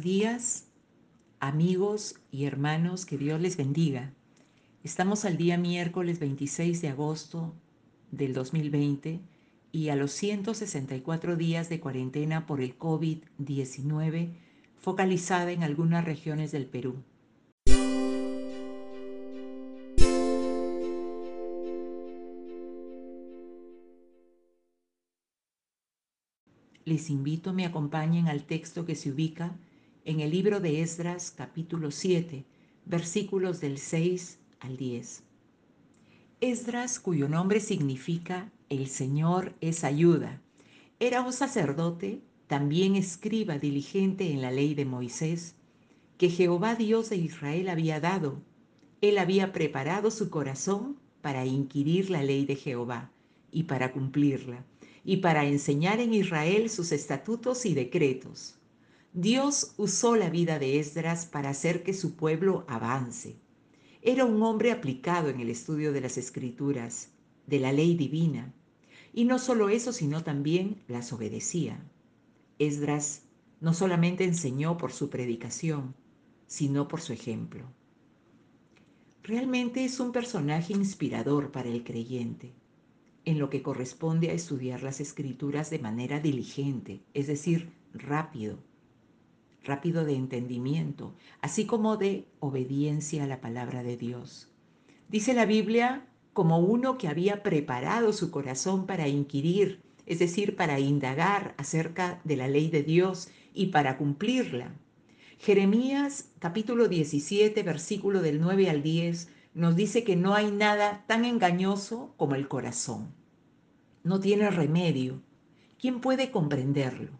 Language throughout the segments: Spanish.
Días, amigos y hermanos, que Dios les bendiga. Estamos al día miércoles 26 de agosto del 2020 y a los 164 días de cuarentena por el COVID-19 focalizada en algunas regiones del Perú. Les invito me acompañen al texto que se ubica en el libro de Esdras capítulo 7, versículos del 6 al 10. Esdras, cuyo nombre significa el Señor es ayuda, era un sacerdote, también escriba diligente en la ley de Moisés, que Jehová Dios de Israel había dado. Él había preparado su corazón para inquirir la ley de Jehová y para cumplirla y para enseñar en Israel sus estatutos y decretos. Dios usó la vida de Esdras para hacer que su pueblo avance. Era un hombre aplicado en el estudio de las escrituras, de la ley divina, y no solo eso, sino también las obedecía. Esdras no solamente enseñó por su predicación, sino por su ejemplo. Realmente es un personaje inspirador para el creyente en lo que corresponde a estudiar las escrituras de manera diligente, es decir, rápido, rápido de entendimiento, así como de obediencia a la palabra de Dios. Dice la Biblia como uno que había preparado su corazón para inquirir, es decir, para indagar acerca de la ley de Dios y para cumplirla. Jeremías capítulo 17, versículo del 9 al 10 nos dice que no hay nada tan engañoso como el corazón. No tiene remedio. ¿Quién puede comprenderlo?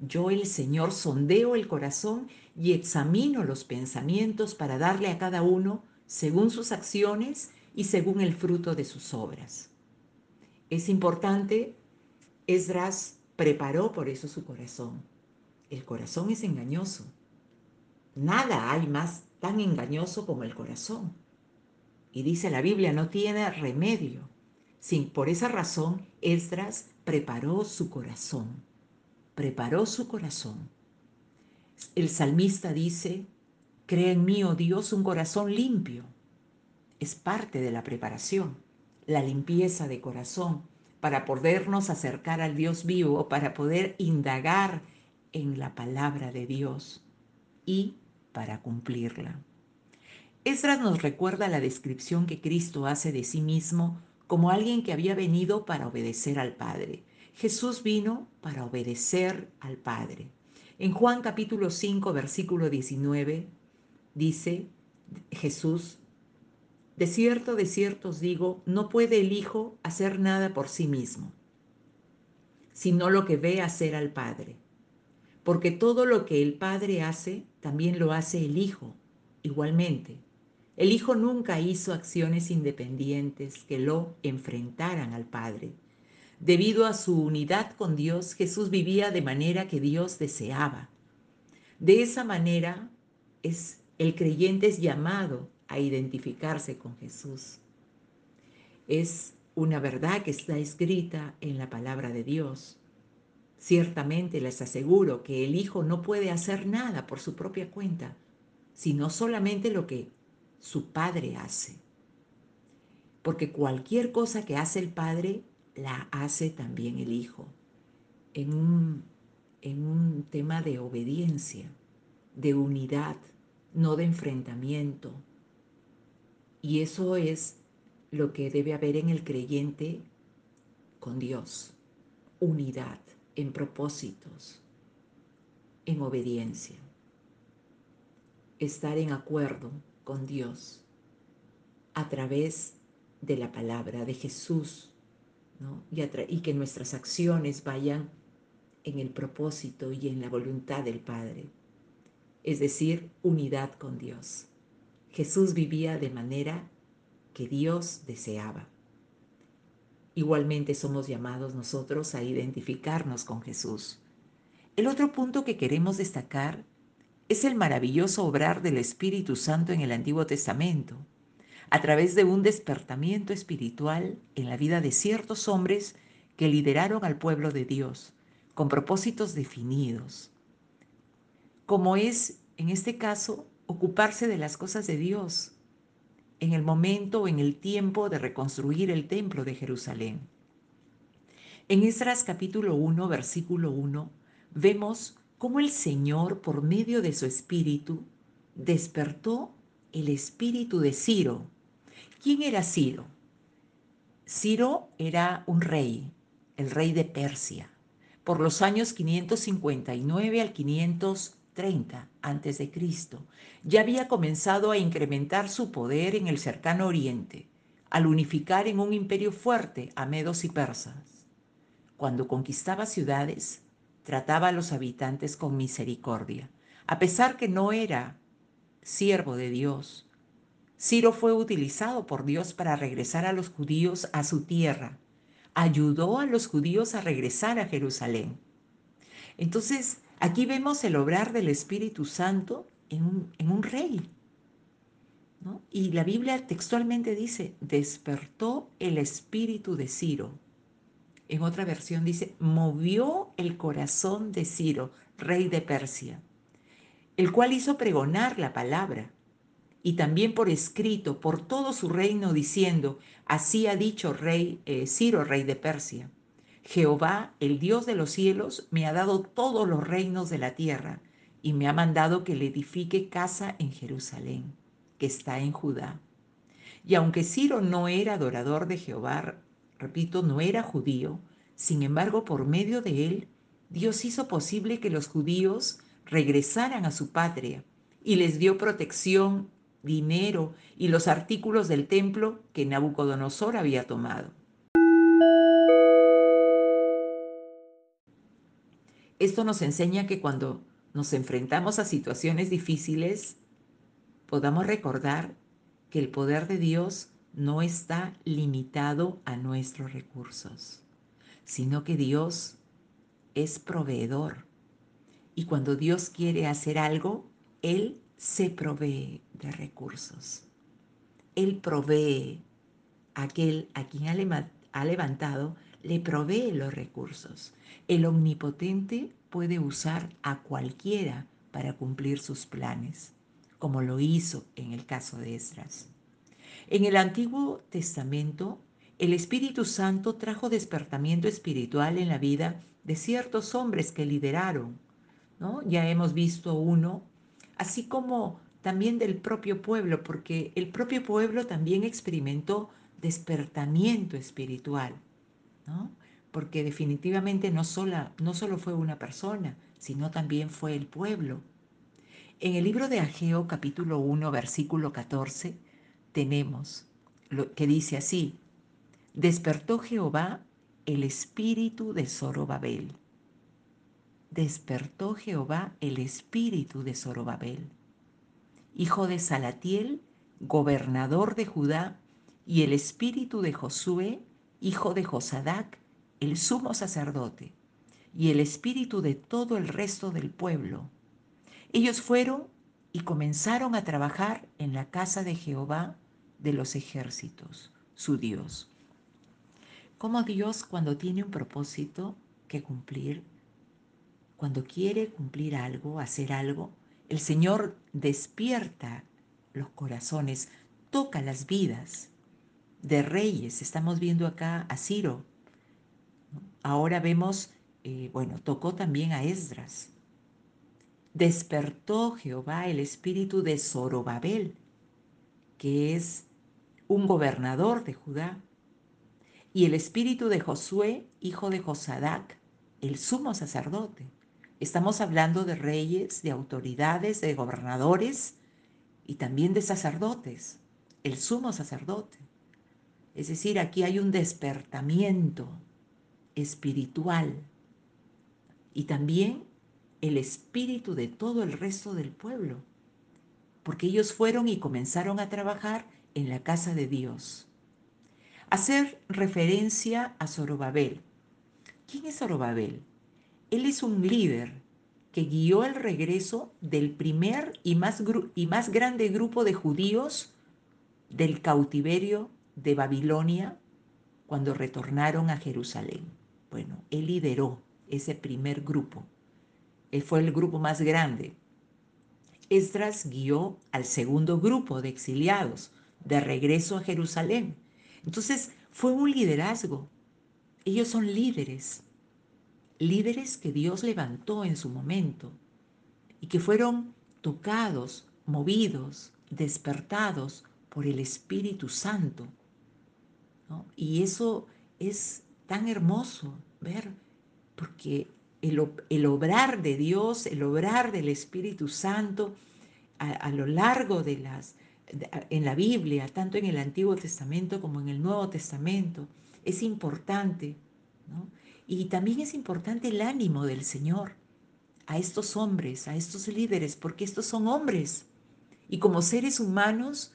Yo, el Señor, sondeo el corazón y examino los pensamientos para darle a cada uno según sus acciones y según el fruto de sus obras. Es importante, Esdras preparó por eso su corazón. El corazón es engañoso. Nada hay más tan engañoso como el corazón. Y dice la Biblia, no tiene remedio. Sin, por esa razón, Esdras preparó su corazón. Preparó su corazón. El salmista dice, crea en mí, oh Dios, un corazón limpio. Es parte de la preparación, la limpieza de corazón, para podernos acercar al Dios vivo, para poder indagar en la palabra de Dios y para cumplirla. Esdras nos recuerda la descripción que Cristo hace de sí mismo como alguien que había venido para obedecer al Padre. Jesús vino para obedecer al Padre. En Juan capítulo 5, versículo 19, dice Jesús, de cierto, de cierto os digo, no puede el Hijo hacer nada por sí mismo, sino lo que ve hacer al Padre. Porque todo lo que el Padre hace, también lo hace el Hijo, igualmente. El Hijo nunca hizo acciones independientes que lo enfrentaran al Padre. Debido a su unidad con Dios, Jesús vivía de manera que Dios deseaba. De esa manera es el creyente es llamado a identificarse con Jesús. Es una verdad que está escrita en la palabra de Dios. Ciertamente les aseguro que el Hijo no puede hacer nada por su propia cuenta, sino solamente lo que su Padre hace. Porque cualquier cosa que hace el Padre, la hace también el Hijo. En un, en un tema de obediencia, de unidad, no de enfrentamiento. Y eso es lo que debe haber en el creyente con Dios. Unidad en propósitos, en obediencia. Estar en acuerdo con Dios a través de la palabra de Jesús y, y que nuestras acciones vayan en el propósito y en la voluntad del Padre, es decir, unidad con Dios. Jesús vivía de manera que Dios deseaba. Igualmente somos llamados nosotros a identificarnos con Jesús. El otro punto que queremos destacar es el maravilloso obrar del Espíritu Santo en el Antiguo Testamento, a través de un despertamiento espiritual en la vida de ciertos hombres que lideraron al pueblo de Dios con propósitos definidos. como es, en este caso, ocuparse de las cosas de Dios en el momento o en el tiempo de reconstruir el templo de Jerusalén. En Esdras capítulo 1, versículo 1, vemos cómo el Señor, por medio de su espíritu, despertó el espíritu de Ciro. ¿Quién era Ciro? Ciro era un rey, el rey de Persia, por los años 559 al 530 a.C. Ya había comenzado a incrementar su poder en el cercano oriente, al unificar en un imperio fuerte a medos y persas. Cuando conquistaba ciudades, trataba a los habitantes con misericordia, a pesar que no era siervo de Dios. Ciro fue utilizado por Dios para regresar a los judíos a su tierra. Ayudó a los judíos a regresar a Jerusalén. Entonces, aquí vemos el obrar del Espíritu Santo en un, en un rey. Y la Biblia textualmente dice, despertó el espíritu de Ciro. En otra versión dice, movió el corazón de Ciro, rey de Persia el cual hizo pregonar la palabra, y también por escrito por todo su reino, diciendo, así ha dicho rey eh, Ciro, rey de Persia, Jehová, el Dios de los cielos, me ha dado todos los reinos de la tierra, y me ha mandado que le edifique casa en Jerusalén, que está en Judá. Y aunque Ciro no era adorador de Jehová, repito, no era judío, sin embargo, por medio de él, Dios hizo posible que los judíos regresaran a su patria y les dio protección, dinero y los artículos del templo que Nabucodonosor había tomado. Esto nos enseña que cuando nos enfrentamos a situaciones difíciles, podamos recordar que el poder de Dios no está limitado a nuestros recursos, sino que Dios es proveedor y cuando Dios quiere hacer algo, Él se provee de recursos. Él provee aquel a quien ha levantado, le provee los recursos. El omnipotente puede usar a cualquiera para cumplir sus planes, como lo hizo en el caso de Esdras. En el Antiguo Testamento, el Espíritu Santo trajo despertamiento espiritual en la vida de ciertos hombres que lideraron ya hemos visto uno, así como también del propio pueblo, porque el propio pueblo también experimentó despertamiento espiritual, Porque definitivamente no, no solo fue una persona, sino también fue el pueblo. En el libro de Ageo capítulo 1 versículo 14 tenemos lo que dice así, despertó Jehová el espíritu de Zorobabel despertó Jehová el espíritu de Zorobabel, hijo de Salatiel, gobernador de Judá, y el espíritu de Josué, hijo de Josadac, el sumo sacerdote, y el espíritu de todo el resto del pueblo. Ellos fueron y comenzaron a trabajar en la casa de Jehová de los ejércitos, su Dios. Como Dios cuando tiene un propósito que cumplir, cuando quiere cumplir algo, hacer algo, el Señor despierta los corazones, toca las vidas de reyes. Estamos viendo acá a Ciro. Ahora vemos, eh, bueno, tocó también a Esdras. Despertó Jehová el espíritu de Zorobabel, que es un gobernador de Judá, y el espíritu de Josué, hijo de Josadac, el sumo sacerdote. Estamos hablando de reyes, de autoridades, de gobernadores y también de sacerdotes, el sumo sacerdote. Es decir, aquí hay un despertamiento espiritual y también el espíritu de todo el resto del pueblo, porque ellos fueron y comenzaron a trabajar en la casa de Dios. Hacer referencia a Zorobabel. ¿Quién es Zorobabel? Él es un líder que guió el regreso del primer y más, y más grande grupo de judíos del cautiverio de Babilonia cuando retornaron a Jerusalén. Bueno, él lideró ese primer grupo. Él fue el grupo más grande Esdras guió al segundo grupo de exiliados de regreso a Jerusalén. Entonces fue un liderazgo. Ellos son líderes, líderes que Dios levantó en su momento y que fueron tocados, movidos, despertados por el Espíritu Santo. Y eso es tan hermoso ver, porque el, obrar de Dios, el obrar del Espíritu Santo a, lo largo de las, en la Biblia, tanto en el Antiguo Testamento como en el Nuevo Testamento, es importante. Y también es importante el ánimo del Señor a estos hombres, a estos líderes, porque estos son hombres. Y como seres humanos,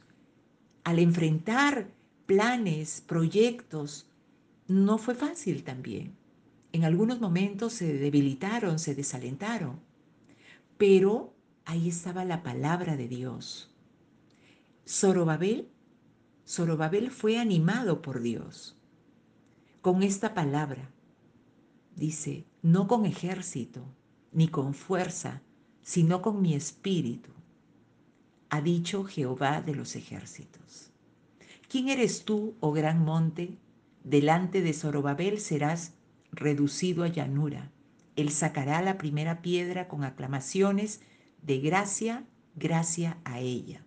al enfrentar planes, proyectos, no fue fácil también. En algunos momentos se debilitaron, se desalentaron, pero ahí estaba la palabra de Dios. Zorobabel, Zorobabel fue animado por Dios con esta palabra. Dice, no con ejército, ni con fuerza, sino con mi espíritu, ha dicho Jehová de los ejércitos. ¿Quién eres tú, oh gran monte? Delante de Zorobabel serás reducido a llanura. Él sacará la primera piedra con aclamaciones de gracia, gracia a ella.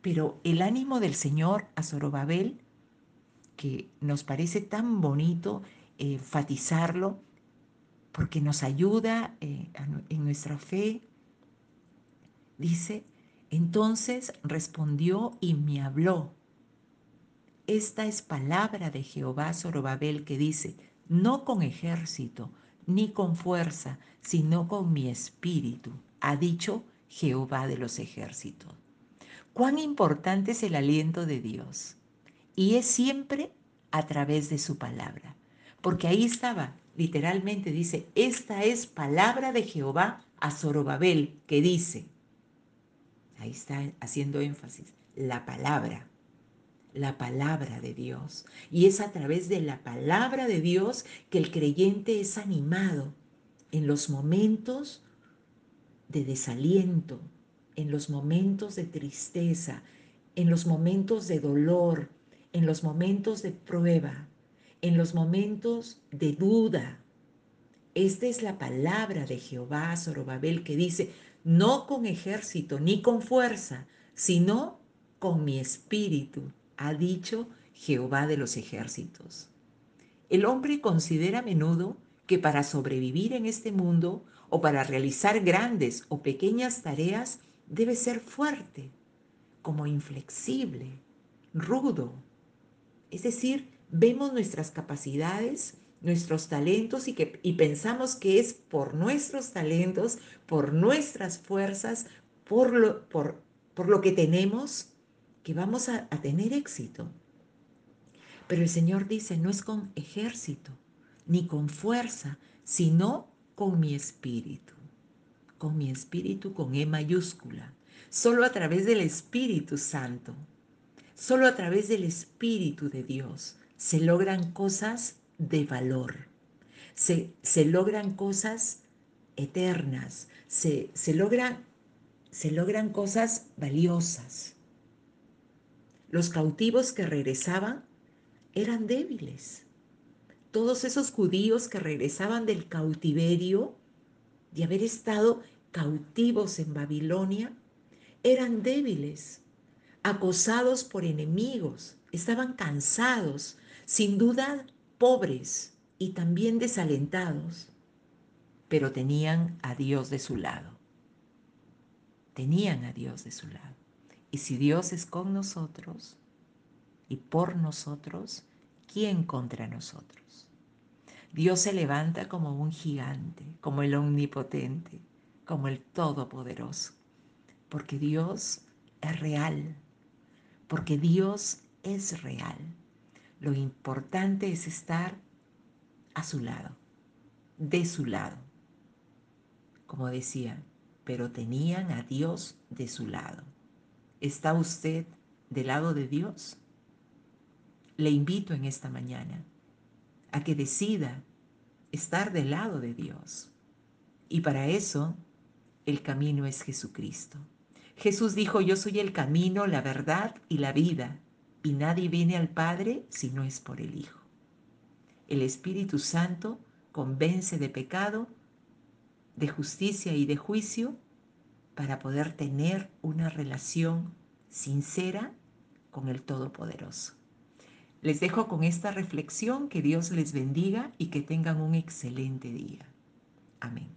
Pero el ánimo del Señor a Zorobabel, que nos parece tan bonito enfatizarlo, porque nos ayuda eh, en nuestra fe, dice, entonces respondió y me habló. Esta es palabra de Jehová Zorobabel que dice, no con ejército ni con fuerza, sino con mi espíritu, ha dicho Jehová de los ejércitos. Cuán importante es el aliento de Dios. Y es siempre a través de su palabra. Porque ahí estaba, literalmente dice, esta es palabra de Jehová a Zorobabel, que dice, ahí está haciendo énfasis, la palabra la palabra de Dios. Y es a través de la palabra de Dios que el creyente es animado en los momentos de desaliento, en los momentos de tristeza, en los momentos de dolor, en los momentos de prueba, en los momentos de duda. Esta es la palabra de Jehová Zorobabel que dice, no con ejército ni con fuerza, sino con mi espíritu, ha dicho Jehová de los ejércitos. El hombre considera a menudo que para sobrevivir en este mundo o para realizar grandes o pequeñas tareas debe ser fuerte, como inflexible, rudo. Es decir, vemos nuestras capacidades, nuestros talentos y, que, y pensamos que es por nuestros talentos, por nuestras fuerzas, por lo, por, por lo que tenemos, que vamos a, tener éxito. Pero el Señor dice, no es con ejército, ni con fuerza, sino con mi espíritu. Con mi espíritu con E mayúscula. Solo a través del Espíritu Santo. Solo a través del Espíritu de Dios se logran cosas de valor. Se, se logran cosas eternas. Se, se, logra, se logran cosas valiosas. Los cautivos que regresaban eran débiles. Todos esos judíos que regresaban del cautiverio, de haber estado cautivos en Babilonia, eran débiles, acosados por enemigos, estaban cansados, sin duda pobres y también desalentados, pero tenían a Dios de su lado. Tenían a Dios de su lado. Y si Dios es con nosotros y por nosotros, ¿quién contra nosotros? Dios se levanta como un gigante, como el omnipotente, como el todopoderoso, porque Dios es real, porque Dios es real. Lo importante es estar a su lado, de su lado. Como decía, pero tenían a Dios de su lado. ¿Está usted del lado de Dios? Le invito en esta mañana a que decida estar del lado de Dios. Y para eso el camino es Jesucristo. Jesús dijo, yo soy el camino, la verdad y la vida, y nadie viene al Padre si no es por el Hijo. El Espíritu Santo convence de pecado, de justicia y de juicio para poder tener una relación sincera con el Todopoderoso. Les dejo con esta reflexión, que Dios les bendiga y que tengan un excelente día. Amén.